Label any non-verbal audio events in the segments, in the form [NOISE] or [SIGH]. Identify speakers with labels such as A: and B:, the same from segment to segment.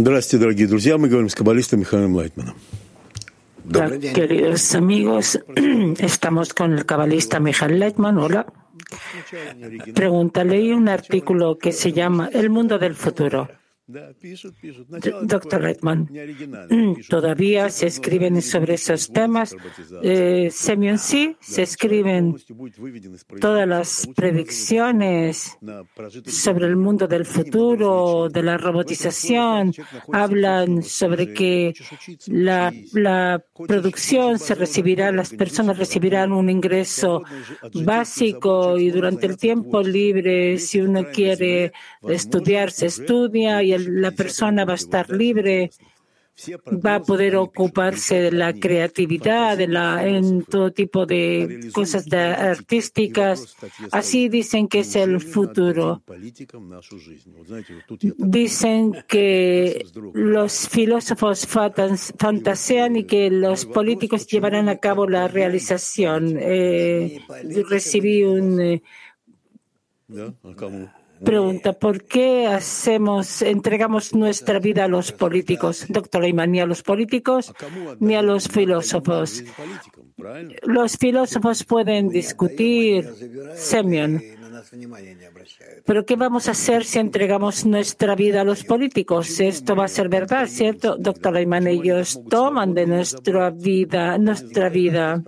A: Здравствуйте, дорогие друзья. Мы говорим с каббалистом Михаилом Лайтманом.
B: Hola, queridos amigos, [CLEARS THROAT] estamos con el cabalista Michael Leitman. Hola. Pregunta, leí un artículo que se llama El mundo del futuro. Doctor Redman, todavía se escriben sobre esos temas. Eh, sí, se escriben todas las predicciones sobre el mundo del futuro, de la robotización. Hablan sobre que la, la producción se recibirá, las personas recibirán un ingreso básico y durante el tiempo libre, si uno quiere estudiar, se estudia y el la persona va a estar libre, va a poder ocuparse de la creatividad, de la, en todo tipo de cosas artísticas. Así dicen que es el futuro. Dicen que los filósofos fantasean y que los políticos llevarán a cabo la realización. Eh, recibí un. Eh, Pregunta, ¿por qué hacemos, entregamos nuestra vida a los políticos? Doctor Ayman, ni a los políticos ni a los filósofos. Los filósofos pueden discutir, Semyon, pero ¿qué vamos a hacer si entregamos nuestra vida a los políticos? Esto va a ser verdad, ¿cierto? Doctor Ayman, ellos toman de nuestra vida, nuestra vida.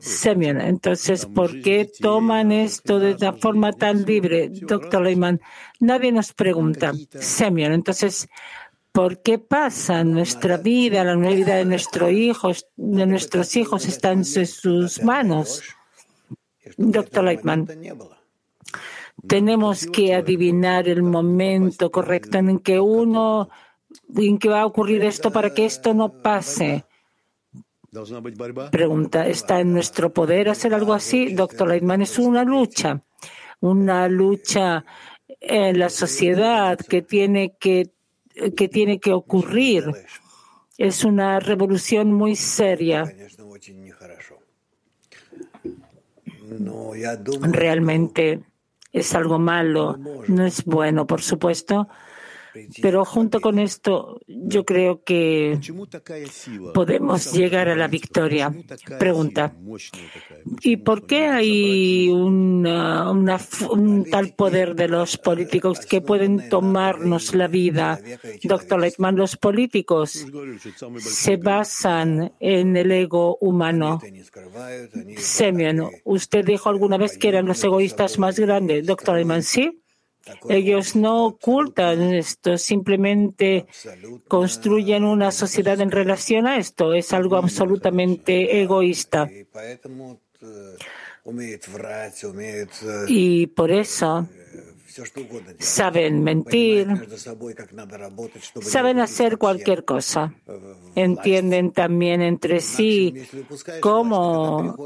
B: Semyon, entonces, ¿por qué toman esto de una forma tan libre? Doctor Lehman, nadie nos pregunta. Semyon, entonces, ¿por qué pasa nuestra vida, la vida de [LAUGHS] nuestros hijos, de nuestros hijos está en sus manos? Doctor Leitman, tenemos que adivinar el momento correcto en que uno, en que va a ocurrir esto para que esto no pase. Pregunta, ¿está en nuestro poder hacer algo así? Doctor Leitman, es una lucha, una lucha en la sociedad que tiene que, que tiene que ocurrir. Es una revolución muy seria. Realmente es algo malo, no es bueno, por supuesto, pero junto con esto, yo creo que podemos llegar a la victoria. Pregunta. ¿Y por qué hay un tal poder de los políticos que pueden tomarnos la vida? Doctor Leitman, los políticos se basan en el ego humano. Semyon, ¿usted dijo alguna vez que eran los egoístas más grandes? Doctor Leitman, sí. Ellos no ocultan esto, simplemente construyen una sociedad en relación a esto. Es algo absolutamente egoísta. Y por eso saben mentir, saben hacer cualquier cosa. Entienden también entre sí cómo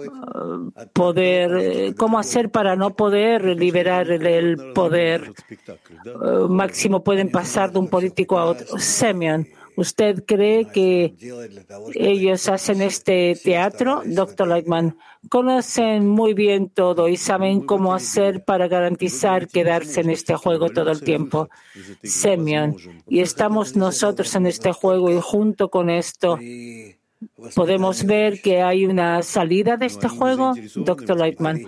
B: poder, cómo hacer para no poder liberar el poder. Máximo pueden pasar de un político a otro. Semyon, ¿Usted cree que ellos hacen este teatro, doctor Leitman? Conocen muy bien todo y saben cómo hacer para garantizar quedarse en este juego todo el tiempo. Semyon, y estamos nosotros en este juego y junto con esto ¿Podemos ver que hay una salida de este juego, doctor Leitman?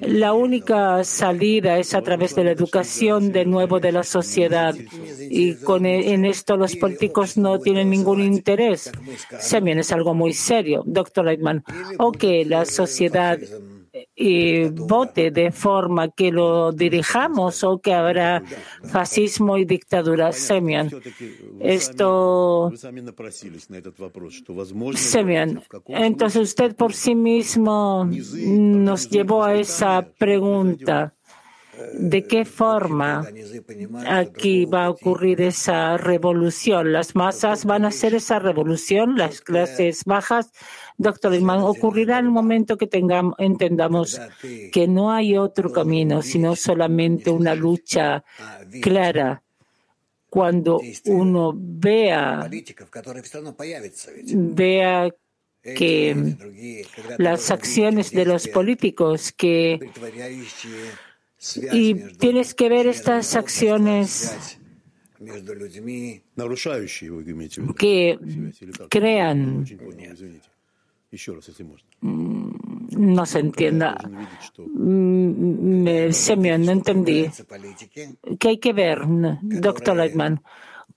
B: La única salida es a través de la educación de nuevo de la sociedad y e, en esto los políticos no tienen ningún interés. Semyon es algo muy serio, doctor Leitman. O que la sociedad y vote de forma que lo dirijamos o que habrá fascismo y dictadura. Semyon, esto. Semyon, entonces usted por sí mismo nos llevó a esa pregunta. ¿De qué forma aquí va a ocurrir esa revolución? ¿Las masas van a hacer esa revolución? ¿Las clases bajas? Doctor Lehmann, ocurrirá el momento que tengamos, entendamos que no hay otro camino, sino solamente una lucha clara. Cuando uno vea, vea que las acciones de los políticos que y tienes que ver estas acciones que crean no se entienda. Mm, Semyon, no entendí. ¿Qué hay que ver, doctor Leitman?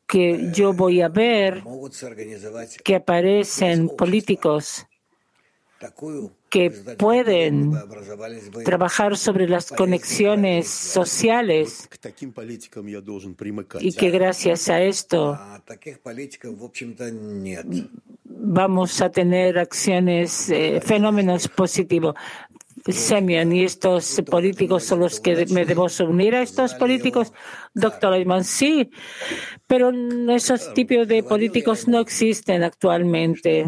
B: Que yo voy a ver que aparecen políticos que pueden trabajar sobre las conexiones sociales. Y que gracias a esto vamos a tener acciones, eh, fenómenos positivos. Semyon y estos políticos son los que me debo unir a estos políticos. Doctor Ayman, sí, pero esos tipos de políticos no existen actualmente.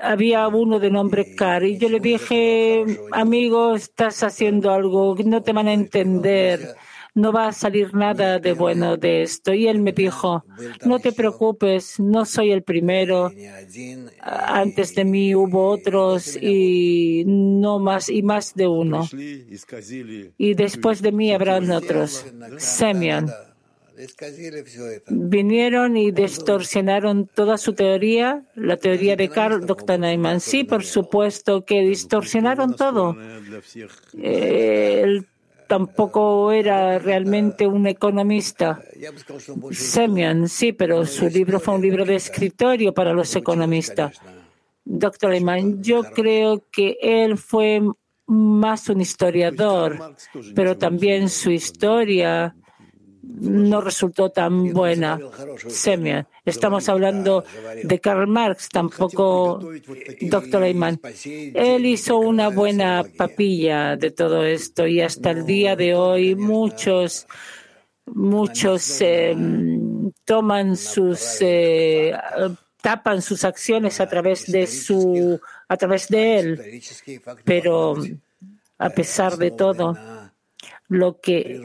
B: había uno de nombre Car y yo le dije, amigo, estás haciendo algo no te van a entender no va a salir nada de bueno de esto. Y él me dijo, no te preocupes, no soy el primero. Antes de mí hubo otros y no más, y más de uno. Y después de mí habrán otros. Semyon. Vinieron y distorsionaron toda su teoría, la teoría de Carl Dr. Neumann. Sí, por supuesto que distorsionaron todo. el tampoco era realmente un economista. Semyon, sí, pero su libro fue un libro de escritorio para los economistas. Doctor Lehmann, yo creo que él fue más un historiador, pero también su historia no resultó tan buena. Semyon. Estamos hablando de Karl Marx, tampoco doctor Eichmann. Él hizo una buena papilla de todo esto y hasta el día de hoy muchos muchos em, toman sus eh, tapan sus acciones a través de su a través de él. Pero a pesar de todo lo que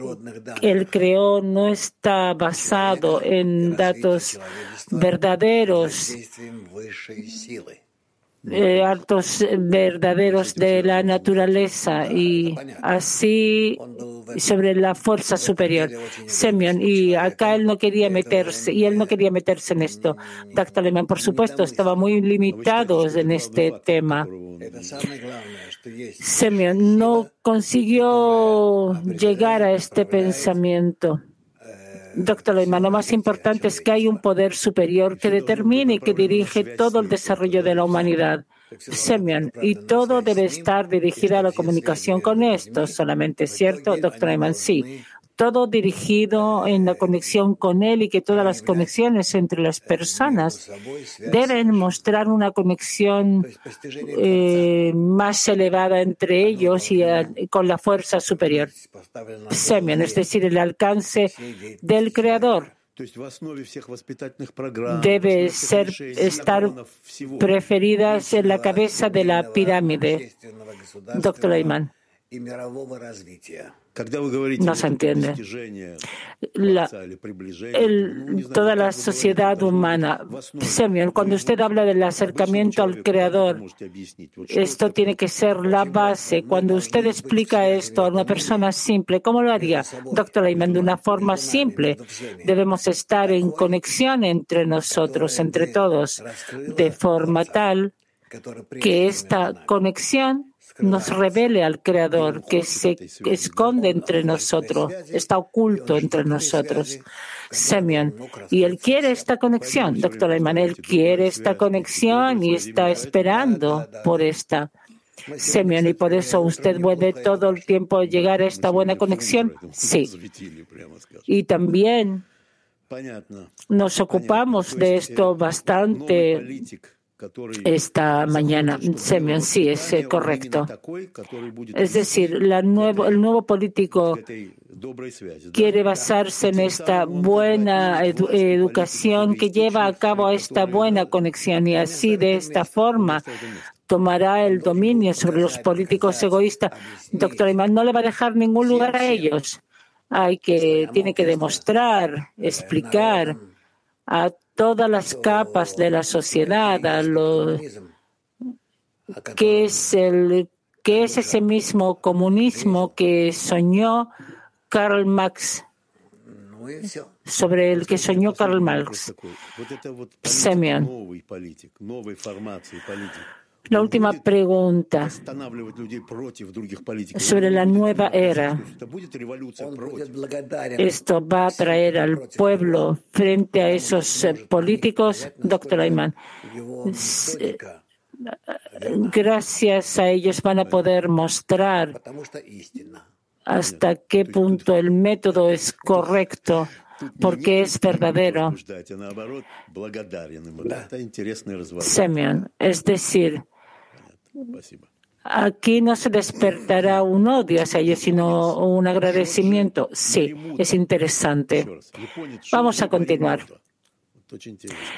B: él creó no está basado en datos verdaderos, eh, altos verdaderos de la naturaleza y así sobre la fuerza superior. Semyon, y acá él no quería meterse, y él no quería meterse en esto. Lehmann, por supuesto, estaba muy limitado en este tema. Semyon no consiguió llegar a este pensamiento. Doctor Lehmann, lo más importante es que hay un poder superior que determina y que dirige todo el desarrollo de la humanidad. Semyon, y todo debe estar dirigido a la comunicación con esto. Solamente cierto, doctor Lehmann, sí todo dirigido en la conexión con Él y que todas las conexiones entre las personas deben mostrar una conexión eh, más elevada entre ellos y eh, con la fuerza superior. Semyon, es decir, el alcance del Creador debe ser estar preferidas en la cabeza de la pirámide. Doctor Ayman. No se entiende. toda la sociedad humana. Semyon, cuando usted habla del acercamiento al Creador, esto tiene que ser la base. Cuando usted explica esto a una persona simple, ¿cómo lo haría? Doctor Lehman, de una forma simple. Debemos estar en conexión entre nosotros, entre todos, de forma tal que esta conexión nos revele al Creador que se esconde entre nosotros, está oculto entre nosotros. Semyon. Y él quiere esta conexión, doctor Emanuel quiere esta conexión y está esperando por esta. Semyon, y por eso usted puede todo el tiempo llegar a esta buena conexión. Sí. Y también nos ocupamos de esto bastante esta mañana. Semyon, sí, es eh, correcto. Es decir, el nuevo político quiere basarse en esta buena educación que lleva a cabo esta buena conexión y así de esta forma tomará el dominio sobre los políticos egoístas. Doctor Iman no le va a dejar ningún lugar a ellos. Hay que, tiene que demostrar, explicar a todas las capas de la sociedad, a lo que es el que es ese mismo comunismo que soñó Karl Marx, sobre el que soñó Karl Marx. Semyon. La última pregunta sobre la nueva era. ¿Esto va a traer al pueblo frente a esos eh, políticos? Doctor Ayman, eh, gracias a ellos van a poder mostrar hasta qué punto el método es correcto porque es verdadero. Semyon, es decir, Aquí no se despertará un odio hacia ellos, sino un agradecimiento. Sí, es interesante. Vamos a continuar.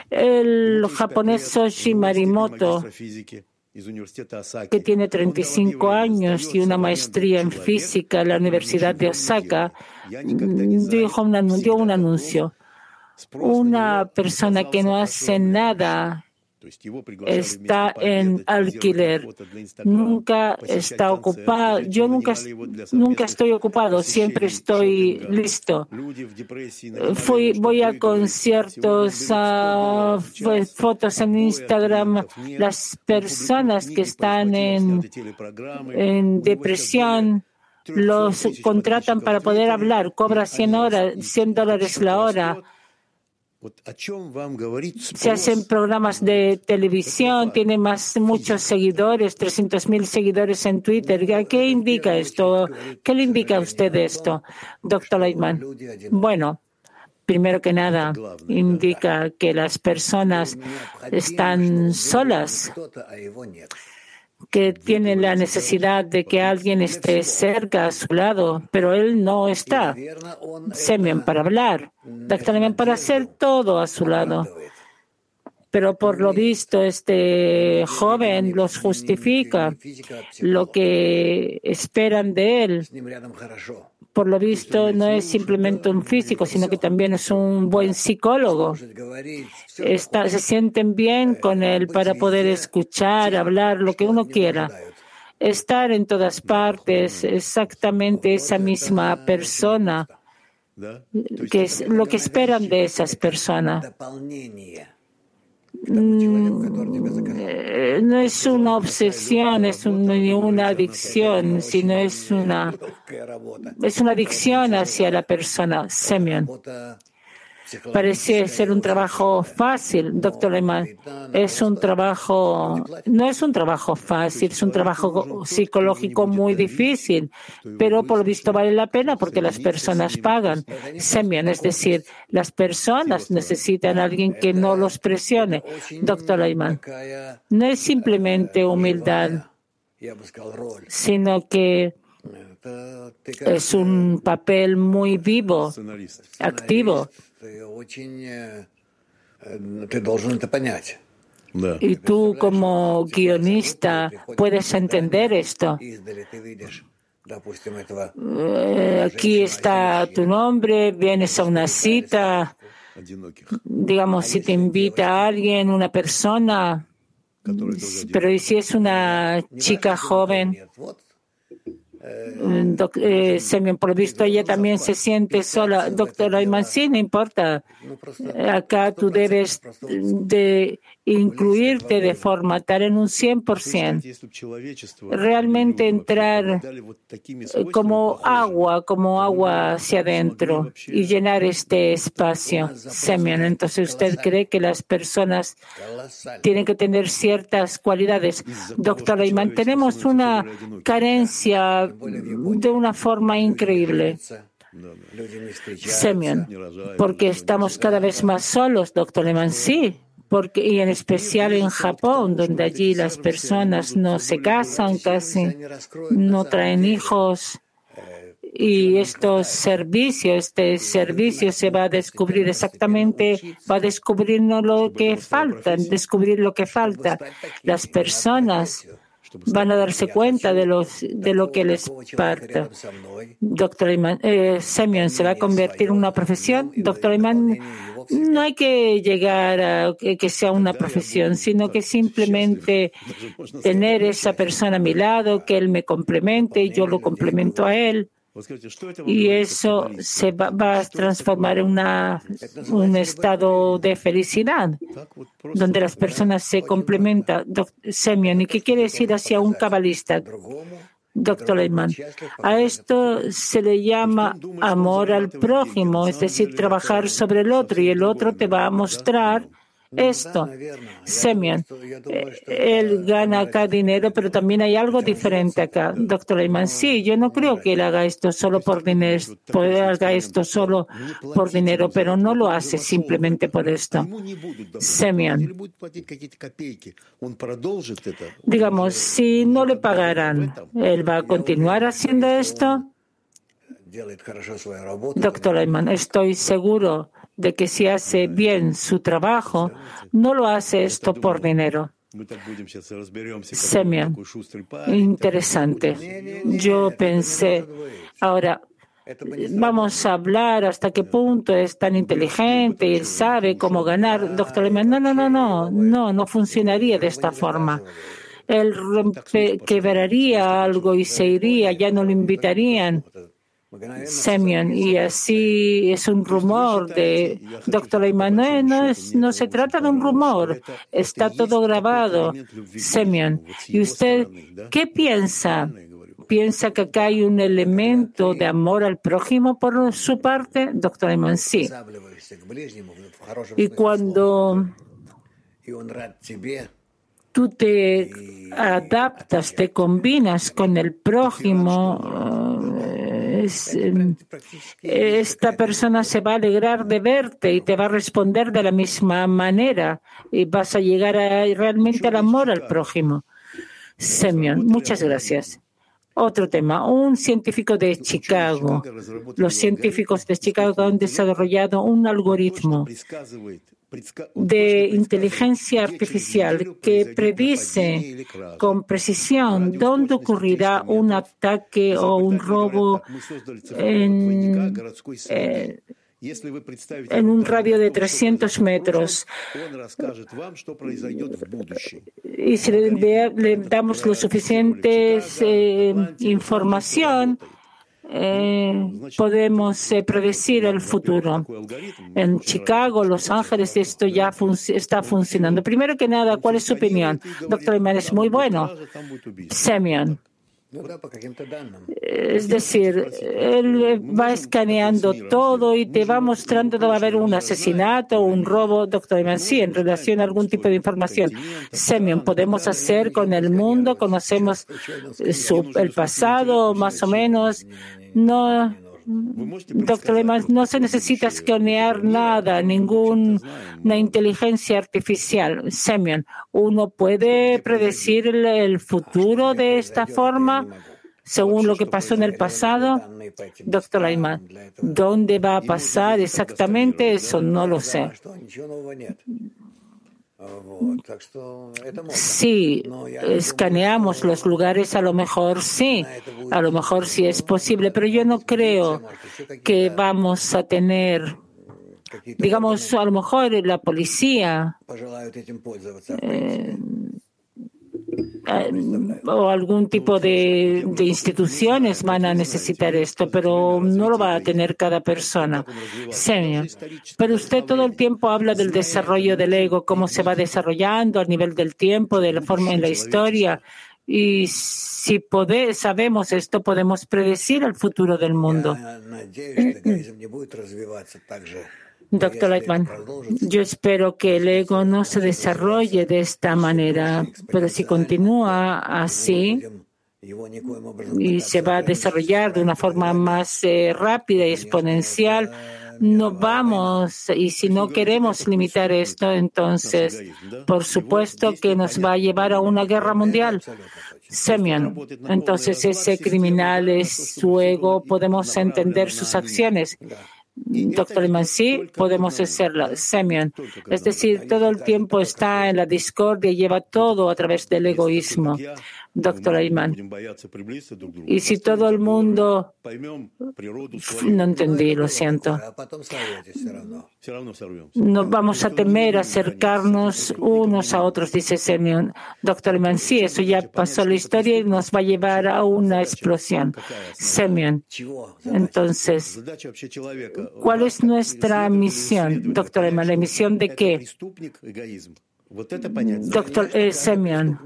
B: El japonés Soshi Marimoto, que tiene 35 años y una maestría en física en la Universidad de Osaka, dijo dio un anuncio. Una persona que no hace nada está en alquiler. Nunca está ocupado. Yo nunca, nunca estoy ocupado, siempre estoy listo. Fui, voy a conciertos, a fotos en Instagram. Las personas que están en, en depresión los contratan para poder hablar, cobra 100, horas, 100 dólares la hora se hacen programas de televisión, tiene más muchos seguidores, 300 mil seguidores en Twitter. ¿Qué indica esto? ¿Qué le indica a usted esto, doctor Leitman? Bueno, primero que nada, indica que las personas están solas que tiene la necesidad de que alguien esté cerca a su lado, pero él no está. Semen para hablar, también para hacer todo a su lado. Pero por lo visto, este joven los justifica lo que esperan de él por lo visto, no es simplemente un físico, sino que también es un buen psicólogo. se sienten bien con él para poder escuchar, hablar, lo que uno quiera. Estar en todas partes, exactamente esa misma persona, que es lo que esperan de esas personas. Mm, eh, no es una obsesión, es una adicción, sino es una, es una adicción hacia la persona. Semyon. Parece ser un trabajo fácil, doctor Lehmann. Es un trabajo, no es un trabajo fácil, es un trabajo psicológico muy difícil, pero por lo visto vale la pena porque las personas pagan. Semian, es decir, las personas necesitan a alguien que no los presione. Doctor Lehmann, no es simplemente humildad, sino que es un papel muy vivo, activo. Y tú como guionista puedes entender esto. Eh, aquí está tu nombre, vienes a una cita, digamos, si te invita a alguien, una persona, pero ¿y si es una chica joven? Eh, semi por visto ella también se siente sola. Doctor Ayman, sí, no importa. Acá tú debes de incluirte de forma tal en un 100%. Realmente entrar como agua, como agua hacia adentro y llenar este espacio. Semyon, entonces usted cree que las personas tienen que tener ciertas cualidades. Doctor Ayman, tenemos una carencia de una forma increíble. Semyon, porque estamos cada vez más solos, doctor Lehmann. Sí, porque, y en especial en Japón, donde allí las personas no se casan casi, no traen hijos. Y estos servicios, este servicio se va a descubrir exactamente, va a descubrir lo que falta, descubrir lo que falta. Las personas van a darse cuenta de, los, de lo que les falta. Doctor Iman, eh, Semyon se va a convertir en una profesión. Doctor Iman, no hay que llegar a que sea una profesión, sino que simplemente tener esa persona a mi lado, que él me complemente y yo lo complemento a él. Y eso se va, a transformar en una, un estado de felicidad, donde las personas se complementan. Semyon, ¿y qué quiere decir hacia un cabalista? Doctor Lehmann, a esto se le llama amor al prójimo, es decir, trabajar sobre el otro y el otro te va a mostrar esto. Semyon, él gana acá dinero, pero también hay algo diferente acá. Doctor Lehmann, sí, yo no creo que él haga esto solo por dinero, haga esto solo por dinero, pero no lo hace simplemente por esto. Semyon, digamos, si no le pagarán, ¿él va a continuar haciendo esto? Doctor Lehmann, estoy seguro de que si hace bien su trabajo, no lo hace esto por dinero. Semyon, interesante. Yo pensé, ahora, vamos a hablar hasta qué punto es tan inteligente y sabe cómo ganar. Doctor Lehmann, no, no, no, no, no, no funcionaría de esta forma. Él quebraría algo y se iría, ya no lo invitarían. Semyon, y así es un rumor de doctor Emanuel, no, es, no se trata de un rumor, está todo grabado. Semyon, ¿y usted qué piensa? ¿Piensa que acá hay un elemento de amor al prójimo por su parte? Doctor Emanuel, sí. Y cuando tú te adaptas, te combinas con el prójimo, Em, esta persona se va a alegrar de verte y te va a responder de la misma manera y vas a llegar realmente al amor al prójimo. Semyon, muchas gracias. Otro tema, un científico de Chicago. Los científicos de Chicago han desarrollado un algoritmo de inteligencia artificial que predice con precisión dónde ocurrirá un ataque o un robo en, eh, en un radio de 300 metros. Y si le, damos lo suficiente eh, información, eh, podemos eh, predecir el futuro. En Chicago, Los Ángeles, esto ya está funcionando. Primero que nada, ¿cuál es su opinión? Doctor Iman es muy bueno. Semyon. Es decir, él va escaneando todo y te va mostrando que va a haber un asesinato o un robo, doctor Iman, sí, en relación a algún tipo de información. Semyon, podemos hacer con el mundo, conocemos el pasado más o menos, no, doctor Lehmann, no se necesita escanear nada, ninguna inteligencia artificial. Semyon, ¿uno puede predecir el, futuro de esta forma? según lo que pasó en el pasado? Doctor Lehmann, ¿dónde va a pasar exactamente eso? No lo sé. Si escaneamos los lugares, a lo mejor sí, a lo mejor sí es posible, pero yo no creo que vamos a tener, digamos, a lo mejor la policía eh, o algún tipo de, instituciones van a necesitar esto, pero no lo va a tener cada persona. Señor, pero usted todo el tiempo habla del desarrollo del ego, cómo se va desarrollando a nivel del tiempo, de la forma en la historia. Y si sabemos esto, podemos predecir el futuro del mundo. Doctor Leitman, yo espero que el ego no se desarrolle de esta manera, pero si continúa así y se va a desarrollar de una forma más eh, rápida y exponencial, no vamos, y si no queremos limitar esto, entonces, por supuesto que nos va a llevar a una guerra mundial. Semyon. Entonces, ese criminal es su ego, podemos entender sus acciones. Doctor Iman, sí, podemos hacerlo. Semyon. Es decir, todo el tiempo está en la discordia y lleva todo a través del egoísmo. Doctor Ayman. Y si todo el mundo... No entendí, lo siento. No vamos a temer acercarnos unos a otros, dice Semyon. Doctor Ayman, sí, eso ya pasó la historia y nos va a llevar a una explosión. Semyon. Entonces, ¿cuál es nuestra misión, doctor Ayman? ¿La misión de qué? Doctor eh, Semyon.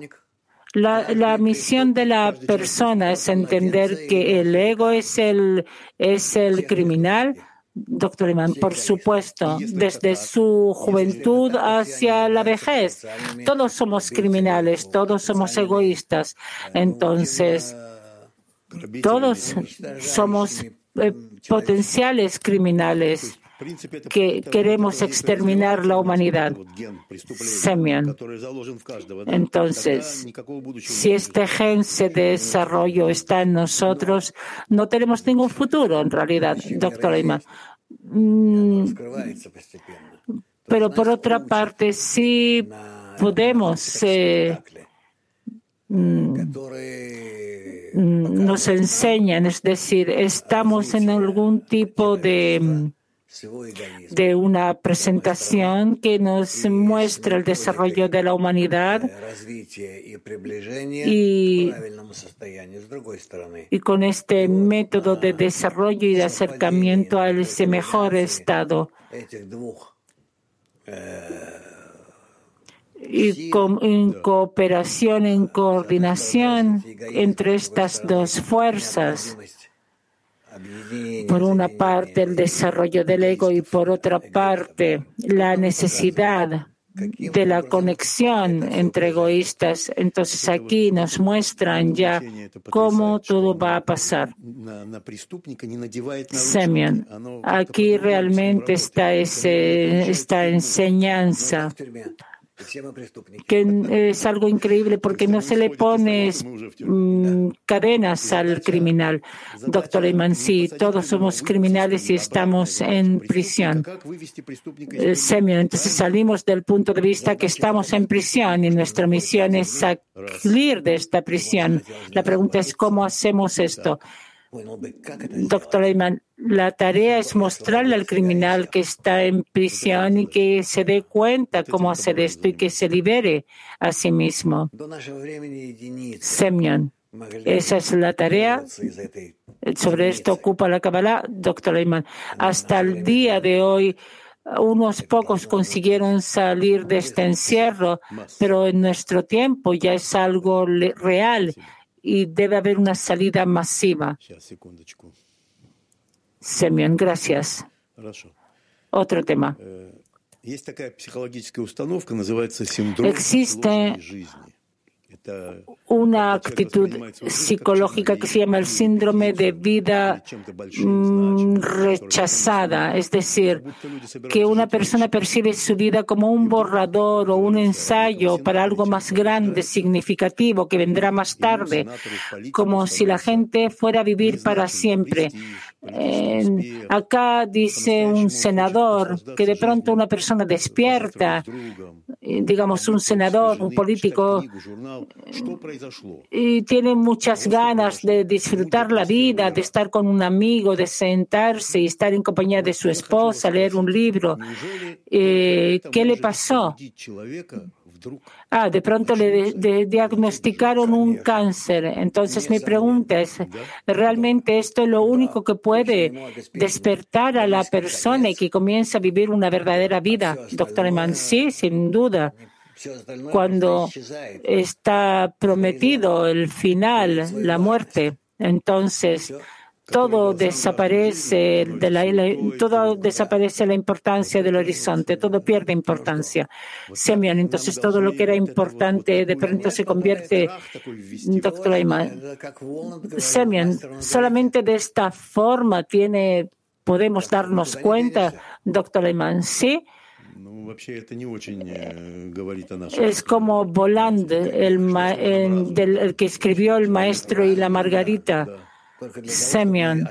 B: La, misión de la persona es entender que el ego es el, es el criminal. Doctor Iman, por supuesto, desde su juventud hacia la vejez. Todos somos criminales, todos somos egoístas. Entonces, todos somos eh, potenciales criminales que queremos exterminar la humanidad. Semyon. Entonces, si este gen se desarrollo está en nosotros, no tenemos ningún futuro en realidad, doctor Ayman. Mm, pero por otra parte, sí podemos. Eh, mm, mm, nos enseñan, es decir, estamos en algún tipo de de una presentación que nos muestra el desarrollo de la humanidad y, y con este método de desarrollo y de acercamiento a ese mejor estado y con, en cooperación, en coordinación entre estas dos fuerzas por una parte el desarrollo del ego y por otra parte la necesidad de la conexión entre egoístas. Entonces aquí nos muestran ya cómo todo va a pasar. Semyon, aquí realmente está ese, esta enseñanza que es algo increíble porque no se le pone mm, cadenas al criminal. Doctor Lehmann, sí, todos somos criminales y estamos en prisión. Eh, Semyon, entonces salimos del punto de vista que estamos en prisión y nuestra misión es salir de esta prisión. La pregunta es cómo hacemos esto. Doctor Ayman, la tarea es mostrarle al criminal que está en prisión y que se dé cuenta cómo hacer esto y que se libere a sí mismo. Semyon, esa es la tarea. Sobre esto ocupa la Kabbalah, doctor Ayman. Hasta el día de hoy, unos pocos consiguieron salir de este encierro, pero en nuestro tiempo ya es algo real y debe haber una salida masiva. Semyon, gracias. Otro tema. Existe una actitud psicológica que se llama el síndrome de vida mm, rechazada, es decir, que una persona percibe su vida como un borrador o un ensayo para algo más grande, significativo, que vendrá más tarde, como si la gente fuera a vivir para siempre. Acá dice un senador que de pronto una persona despierta, digamos un senador, un político, y tiene muchas ganas de disfrutar la vida, de estar con un amigo, de sentarse y estar en compañía de su esposa, leer un libro. Eh, ¿Qué le pasó? Ah, de pronto le diagnosticaron un cáncer. Entonces mi pregunta es, ¿realmente esto es lo único que puede despertar a la persona y que comienza a vivir una verdadera vida? Doctor Eman, sí, sin duda cuando está prometido el final, la muerte, entonces todo desaparece de la, todo desaparece la importancia del horizonte, todo pierde importancia. Semyon, entonces todo lo que era importante de pronto se convierte, doctor. Semyon, solamente de esta forma tiene, podemos darnos cuenta, doctor Ayman, sí. Es como Voland, el, el, que escribió El Maestro y la Margarita, Semyon.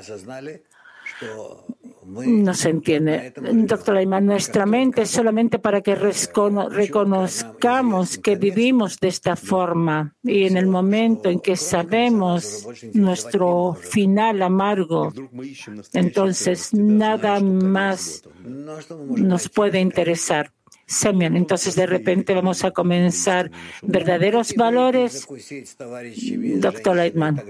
B: No se entiende. Doctor Ayman, nuestra mente es solamente para que reconozcamos que vivimos de esta forma y en el momento en que sabemos nuestro final amargo, entonces nada más nos puede interesar. Semyon. Entonces, de repente vamos a comenzar verdaderos valores, doctor Leitman.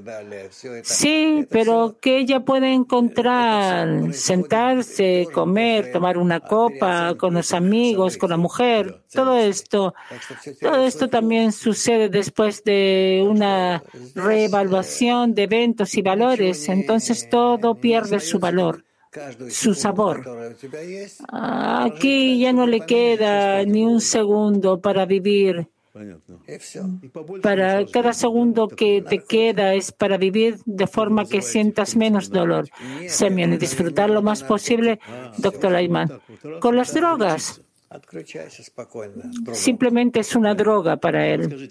B: Sí, pero que ella puede encontrar, sentarse, comer, tomar una copa con los amigos, con la mujer. Todo esto, todo esto también sucede después de una reevaluación de eventos y valores. Entonces, todo pierde su valor su sabor. Aquí ya no le queda ni un segundo para vivir. Para cada segundo que te queda es para vivir de forma que sientas menos dolor. Semyon, y disfrutar lo más posible, doctor Ayman. Con las drogas, Simplemente es una droga para él.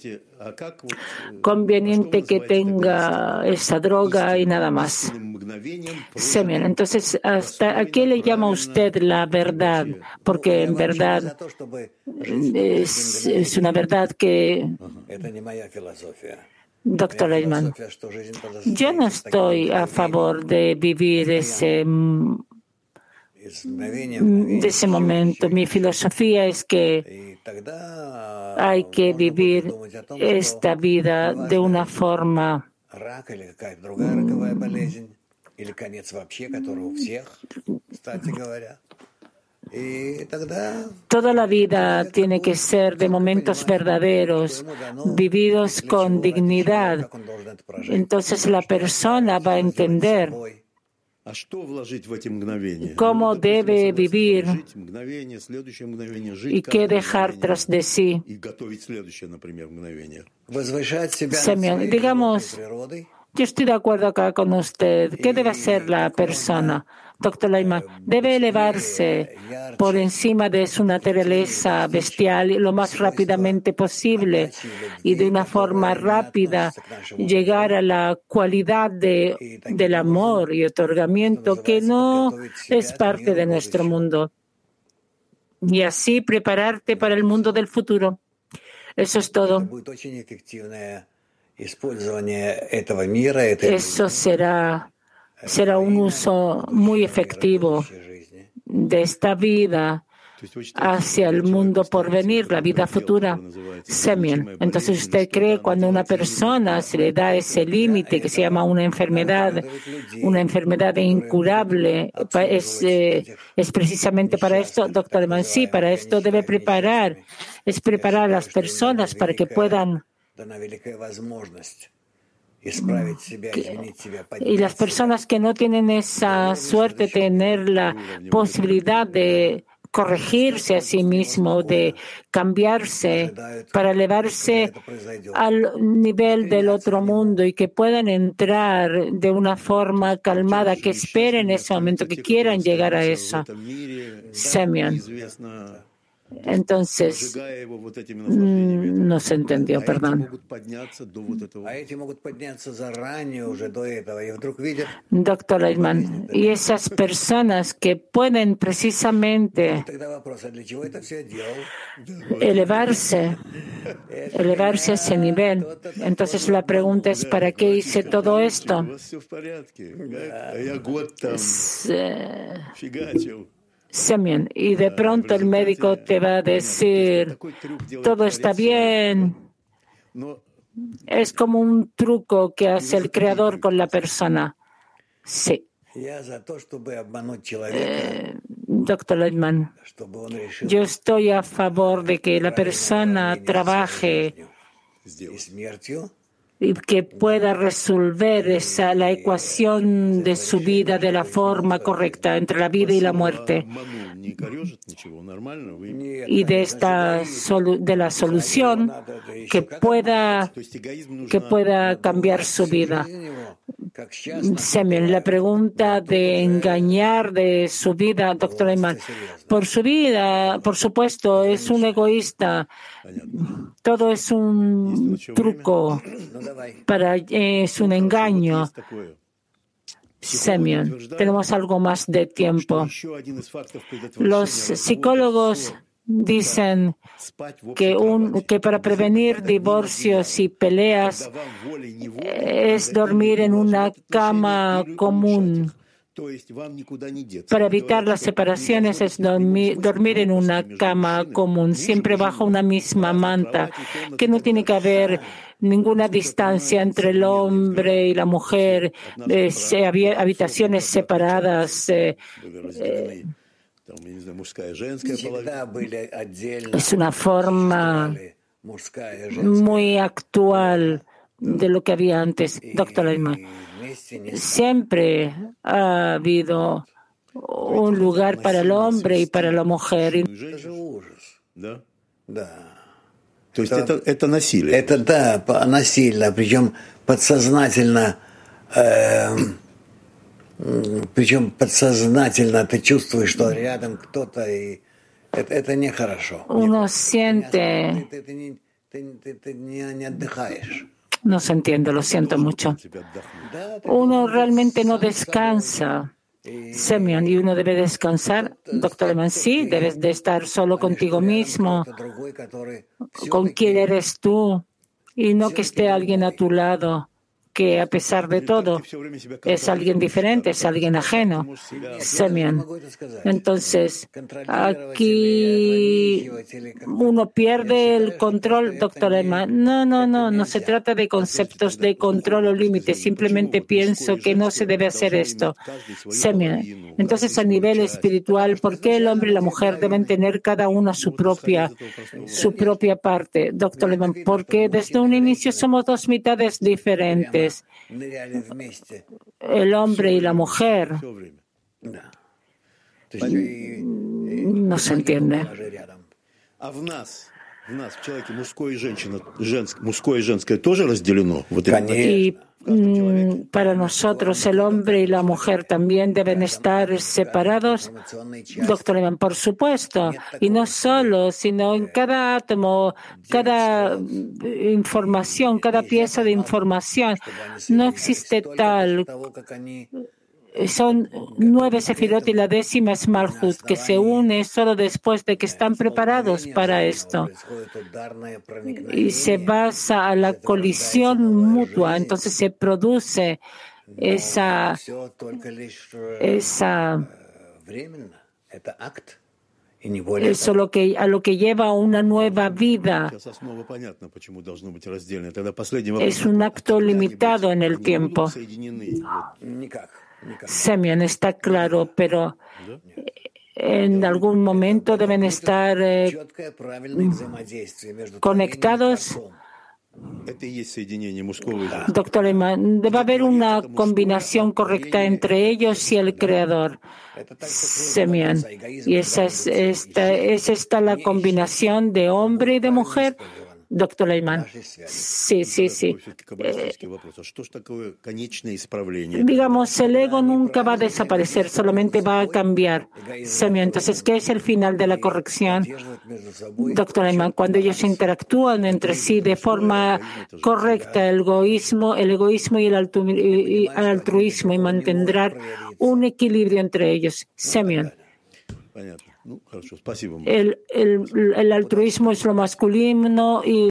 B: Conveniente que tenga esa droga y nada más. Semyon. Entonces, ¿hasta a qué le llama usted la verdad? Porque en verdad es, es una verdad que. Doctor Leyman, yo no estoy a favor de vivir ese de ese momento. Mi filosofía es que hay que vivir esta vida de una forma Toda la vida tiene que ser de momentos verdaderos, vividos con dignidad. Entonces la persona va a entender cómo debe vivir y qué dejar tras de sí. digamos, yo estoy de acuerdo acá con usted. ¿Qué debe hacer la persona? Doctor Leiman, debe elevarse por encima de su naturaleza bestial lo más rápidamente posible y de una forma rápida llegar a la cualidad de, del amor y otorgamiento que no es parte de nuestro mundo. Y así prepararte para el mundo del futuro. Eso es todo. Eso será será un uso muy efectivo de esta vida hacia el mundo por venir, la vida futura. Semyon. Entonces usted cree cuando una persona se le da ese límite que se llama una enfermedad, una enfermedad incurable, es, eh, es precisamente para esto, doctor Eman, sí, para esto debe preparar, es preparar a las personas para que puedan y las personas que no tienen esa suerte de tener la posibilidad de corregirse a sí mismo, de cambiarse para elevarse al nivel del otro mundo y que puedan entrar de una forma calmada, que esperen ese momento, que quieran llegar a eso. Semyon. Entonces, mm, no se entendió, perdón. Doctor Leitman, y esas personas que pueden precisamente elevarse, elevarse a ese nivel. Entonces la pregunta es, ¿para qué hice todo esto? Semyon, y de pronto el médico te va a decir, todo está bien. Es como un truco que hace el creador con la persona. Sí. Eh, doctor Leitman, yo. estoy a favor de que la persona trabaje que pueda resolver esa, la ecuación de su vida de la forma correcta entre la vida y la muerte. Y de esta de la solución que pueda que pueda cambiar su vida. Semyon, la pregunta de engañar de su vida, doctor Ayman. Por su vida, por supuesto, es un egoísta. Todo es un truco, para, es un engaño. Semyon, tenemos algo más de tiempo. Los psicólogos dicen que, un, que para prevenir divorcios y peleas es dormir en una cama común. Para evitar las separaciones es dormir, dormir, en una cama común, siempre bajo una misma manta, que no tiene que haber ninguna distancia entre el hombre y la mujer, eh, habitaciones separadas. Eh, eh, es una forma muy actual de lo que había antes, doctor Lima. Siempre ha habido un lugar para el hombre y para la mujer.
A: То есть это, это насилие.
C: Это да, насильно, причем подсознательно, э, причем подсознательно ты чувствуешь, что рядом кто-то, и это, это нехорошо.
B: Uno siente.
C: Ты, ты, ты, ты, ты, ты не, не отдыхаешь.
B: No se entiende, lo siento mucho. Uno realmente no descansa. Semyon, y uno debe descansar. Doctor Eman, sí, debes de estar solo contigo mismo, con quién eres tú, y no que esté alguien a tu lado que a pesar de todo es alguien diferente, es alguien ajeno. Semyon. Entonces, aquí uno pierde el control, doctor Emma. No, no, no, no se trata de conceptos de control o límites. Simplemente pienso que no se debe hacer esto. Semyon. Entonces, a nivel espiritual, ¿por qué el hombre y la mujer deben tener cada uno su propia, su propia parte, doctor Lehmann? Porque desde un inicio somos dos mitades diferentes el hombre y la mujer. No se entiende. Y para nosotros el hombre y la mujer también deben estar separados? Doctor Evan, por supuesto. Y no solo, sino en cada átomo, cada información, cada pieza de información. No existe tal son nueve sefirot y la décima es Malhut, que se une solo después de que están preparados para esto. Y se basa a la colisión mutua, entonces se produce esa, esa eso lo que, a lo que lleva una nueva vida. Es un acto limitado en el tiempo. Semyon está claro, pero en algún momento deben estar eh, conectados. Doctor Eman, debe haber una combinación correcta entre ellos y el Creador, Semyon. Y esa es, esta, es esta la combinación de hombre y de mujer Doctor Leyman. Sí, sí, sí. Eh, digamos, el ego nunca va a desaparecer, solamente va a cambiar. Entonces, ¿qué es el final de la corrección? Doctor Leyman, cuando ellos interactúan entre sí de forma correcta, el egoísmo, el egoísmo y el altruismo, y mantendrán un equilibrio entre ellos. Semyon. El, el, el altruismo es lo masculino y